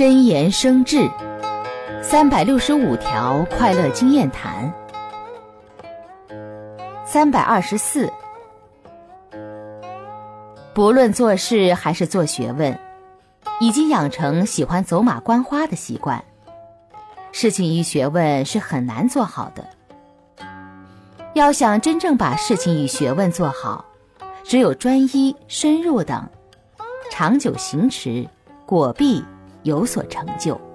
真言生智，三百六十五条快乐经验谈。三百二十四，不论做事还是做学问，已经养成喜欢走马观花的习惯。事情与学问是很难做好的。要想真正把事情与学问做好，只有专一、深入等，长久行持，果必有所成就。